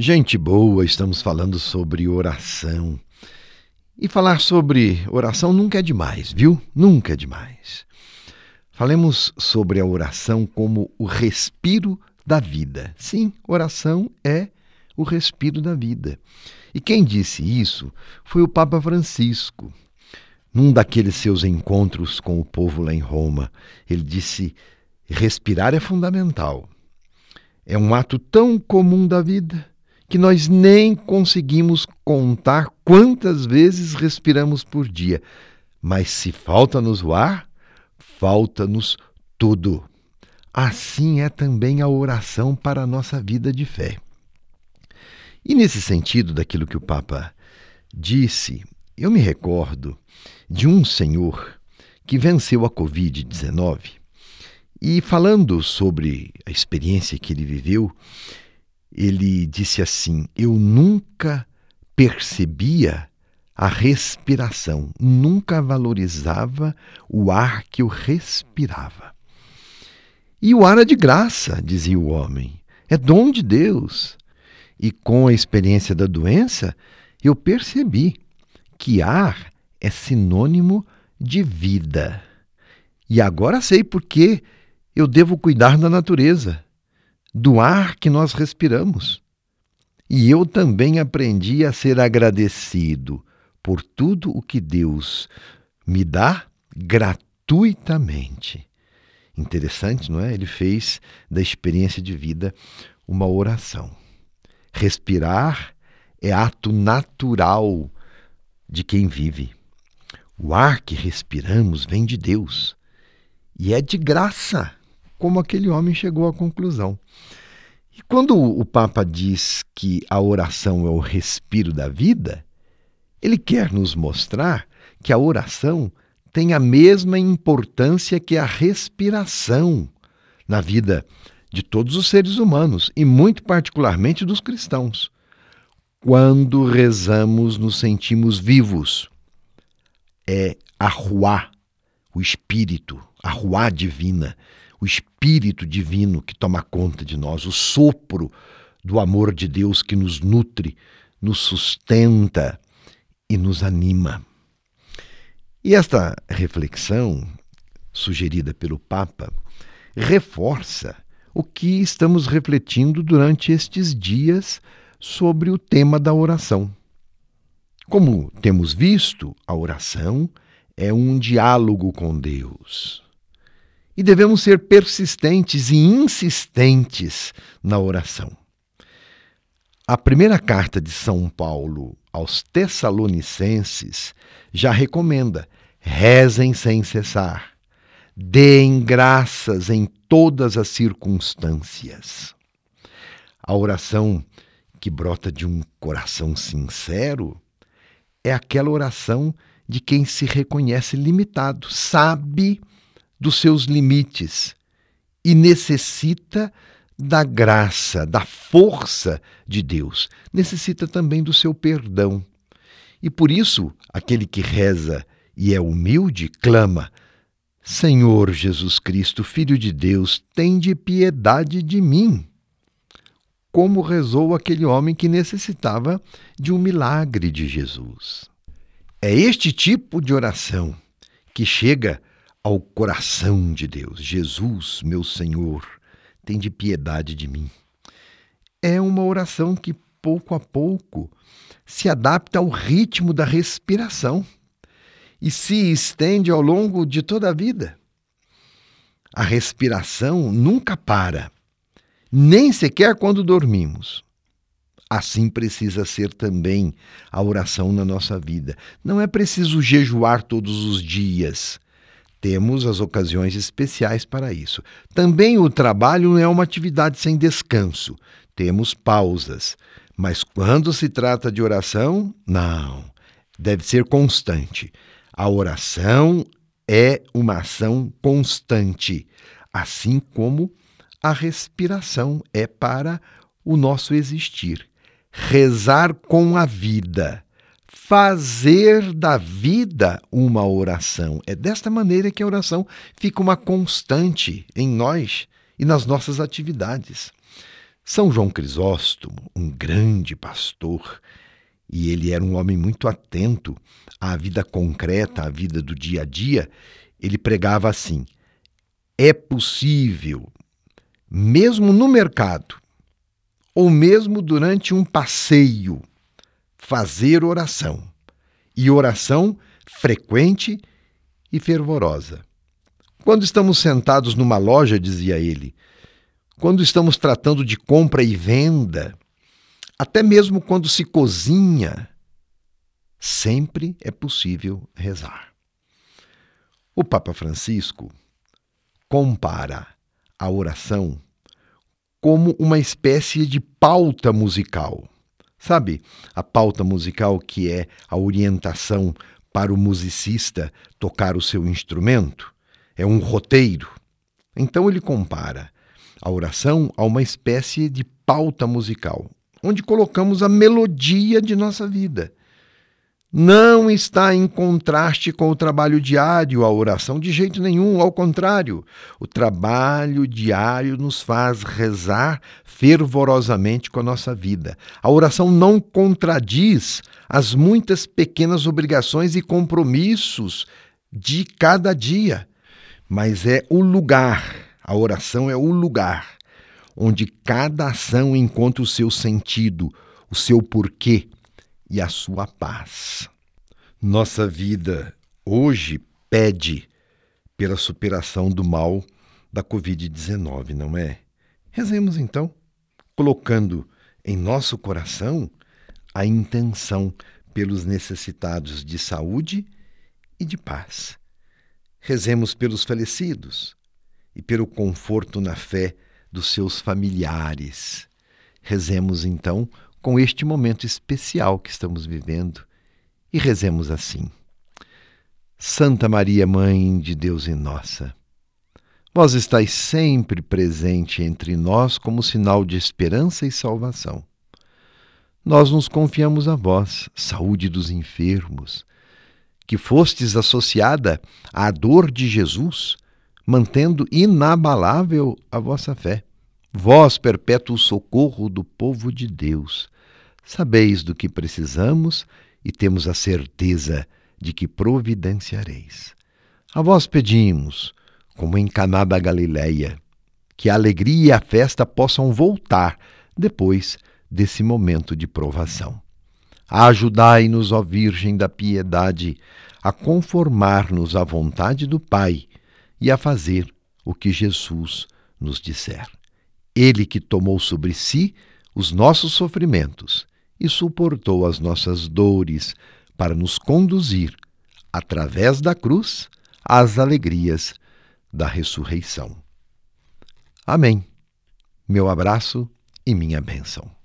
Gente boa, estamos falando sobre oração. E falar sobre oração nunca é demais, viu? Nunca é demais. Falemos sobre a oração como o respiro da vida. Sim, oração é o respiro da vida. E quem disse isso foi o Papa Francisco. Num daqueles seus encontros com o povo lá em Roma, ele disse: respirar é fundamental. É um ato tão comum da vida que nós nem conseguimos contar quantas vezes respiramos por dia. Mas se falta-nos o ar, falta-nos tudo. Assim é também a oração para a nossa vida de fé. E nesse sentido daquilo que o Papa disse, eu me recordo de um senhor que venceu a Covid-19 e falando sobre a experiência que ele viveu, ele disse assim: Eu nunca percebia a respiração, nunca valorizava o ar que eu respirava. E o ar é de graça, dizia o homem, é dom de Deus. E com a experiência da doença, eu percebi que ar é sinônimo de vida. E agora sei por que eu devo cuidar da natureza do ar que nós respiramos. E eu também aprendi a ser agradecido por tudo o que Deus me dá gratuitamente. Interessante, não é? Ele fez da experiência de vida uma oração. Respirar é ato natural de quem vive. O ar que respiramos vem de Deus e é de graça como aquele homem chegou à conclusão. E quando o Papa diz que a oração é o respiro da vida, ele quer nos mostrar que a oração tem a mesma importância que a respiração na vida de todos os seres humanos e, muito particularmente, dos cristãos. Quando rezamos, nos sentimos vivos. É a ruá, o espírito, a ruá divina o Espírito Divino que toma conta de nós, o sopro do amor de Deus que nos nutre, nos sustenta e nos anima. E esta reflexão, sugerida pelo Papa, reforça o que estamos refletindo durante estes dias sobre o tema da oração. Como temos visto, a oração é um diálogo com Deus. E devemos ser persistentes e insistentes na oração. A primeira carta de São Paulo aos Tessalonicenses já recomenda: rezem sem cessar, deem graças em todas as circunstâncias. A oração que brota de um coração sincero é aquela oração de quem se reconhece limitado, sabe dos seus limites e necessita da graça, da força de Deus. Necessita também do seu perdão. E por isso, aquele que reza e é humilde clama: Senhor Jesus Cristo, Filho de Deus, tende piedade de mim. Como rezou aquele homem que necessitava de um milagre de Jesus. É este tipo de oração que chega ao coração de Deus. Jesus, meu Senhor, tem de piedade de mim. É uma oração que pouco a pouco se adapta ao ritmo da respiração e se estende ao longo de toda a vida. A respiração nunca para, nem sequer quando dormimos. Assim precisa ser também a oração na nossa vida. Não é preciso jejuar todos os dias temos as ocasiões especiais para isso. Também o trabalho não é uma atividade sem descanso. Temos pausas. Mas quando se trata de oração, não. Deve ser constante. A oração é uma ação constante, assim como a respiração é para o nosso existir. Rezar com a vida fazer da vida uma oração. É desta maneira que a oração fica uma constante em nós e nas nossas atividades. São João Crisóstomo, um grande pastor, e ele era um homem muito atento à vida concreta, à vida do dia a dia, ele pregava assim: é possível, mesmo no mercado, ou mesmo durante um passeio, fazer oração. E oração frequente e fervorosa. Quando estamos sentados numa loja, dizia ele, quando estamos tratando de compra e venda, até mesmo quando se cozinha, sempre é possível rezar. O Papa Francisco compara a oração como uma espécie de pauta musical. Sabe, a pauta musical que é a orientação para o musicista tocar o seu instrumento? É um roteiro. Então ele compara a oração a uma espécie de pauta musical, onde colocamos a melodia de nossa vida. Não está em contraste com o trabalho diário, a oração, de jeito nenhum, ao contrário. O trabalho diário nos faz rezar fervorosamente com a nossa vida. A oração não contradiz as muitas pequenas obrigações e compromissos de cada dia, mas é o lugar, a oração é o lugar onde cada ação encontra o seu sentido, o seu porquê e a sua paz. Nossa vida hoje pede pela superação do mal da Covid-19, não é? Rezemos então, colocando em nosso coração a intenção pelos necessitados de saúde e de paz. Rezemos pelos falecidos e pelo conforto na fé dos seus familiares. Rezemos então com este momento especial que estamos vivendo e rezemos assim. Santa Maria, Mãe de Deus e nossa, vós estáis sempre presente entre nós como sinal de esperança e salvação. Nós nos confiamos a vós, saúde dos enfermos, que fostes associada à dor de Jesus, mantendo inabalável a vossa fé. Vós, perpétuo socorro do povo de Deus, sabeis do que precisamos e temos a certeza de que providenciareis. A vós pedimos, como em Caná da Galileia, que a alegria e a festa possam voltar depois desse momento de provação. Ajudai-nos, ó Virgem da Piedade, a conformar-nos à vontade do Pai e a fazer o que Jesus nos disser. Ele que tomou sobre si os nossos sofrimentos e suportou as nossas dores para nos conduzir, através da cruz, às alegrias da ressurreição. Amém. Meu abraço e minha bênção.